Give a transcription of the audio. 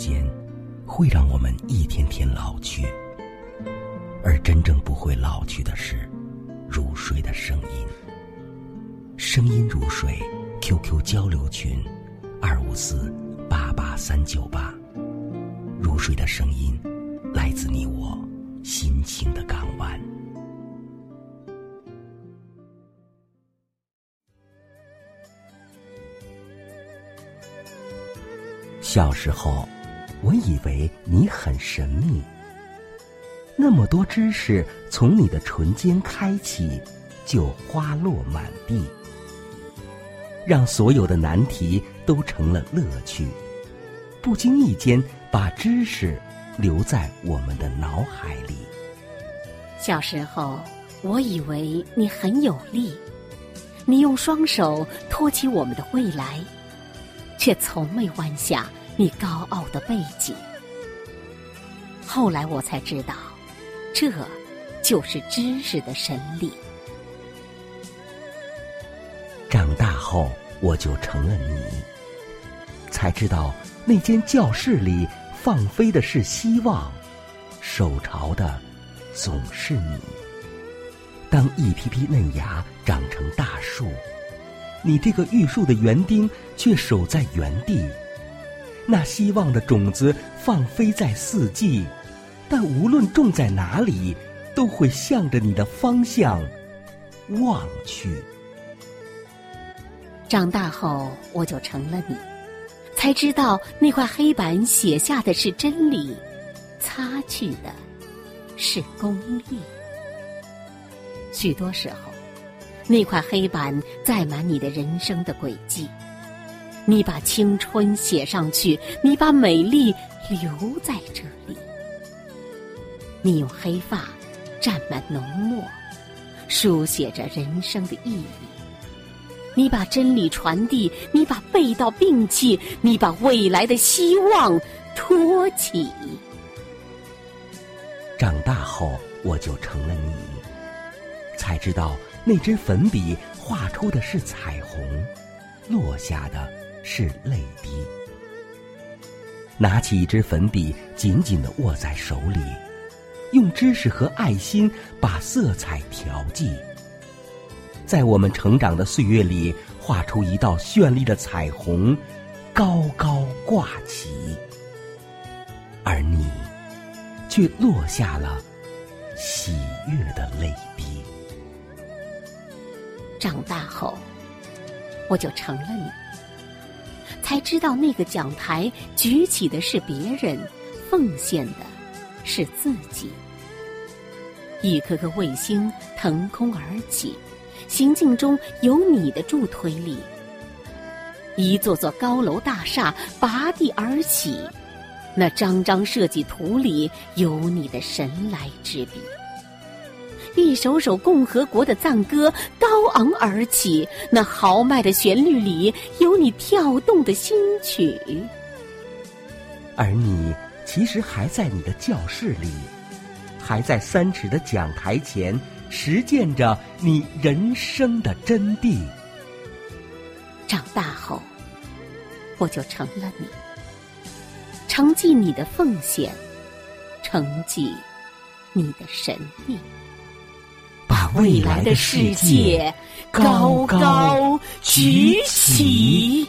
间会让我们一天天老去，而真正不会老去的是入睡的声音。声音如水，QQ 交流群：二五四八八三九八。入睡的声音，来自你我心情的港湾。小时候，我以为你很神秘，那么多知识从你的唇间开启，就花落满地，让所有的难题都成了乐趣。不经意间，把知识留在我们的脑海里。小时候，我以为你很有力，你用双手托起我们的未来，却从未弯下。你高傲的背景。后来我才知道，这就是知识的神力。长大后，我就成了你，才知道那间教室里放飞的是希望，手朝的总是你。当一批批嫩芽长成大树，你这个玉树的园丁却守在原地。那希望的种子放飞在四季，但无论种在哪里，都会向着你的方向望去。长大后，我就成了你，才知道那块黑板写下的是真理，擦去的是功利。许多时候，那块黑板载满你的人生的轨迹。你把青春写上去，你把美丽留在这里。你用黑发蘸满浓墨，书写着人生的意义。你把真理传递，你把背道摒弃，你把未来的希望托起。长大后，我就成了你，才知道那支粉笔画出的是彩虹，落下的。是泪滴。拿起一支粉笔，紧紧的握在手里，用知识和爱心把色彩调剂，在我们成长的岁月里，画出一道绚丽的彩虹，高高挂起。而你，却落下了喜悦的泪滴。长大后，我就成了你。才知道那个讲台举起的是别人，奉献的是自己。一颗颗卫星腾空而起，行进中有你的助推力。一座座高楼大厦拔地而起，那张张设计图里有你的神来之笔。一首首共和国的赞歌高昂而起，那豪迈的旋律里有你跳动的心曲。而你其实还在你的教室里，还在三尺的讲台前实践着你人生的真谛。长大后，我就成了你，承继你的奉献，承继你的神秘。未来的世界，高高举起。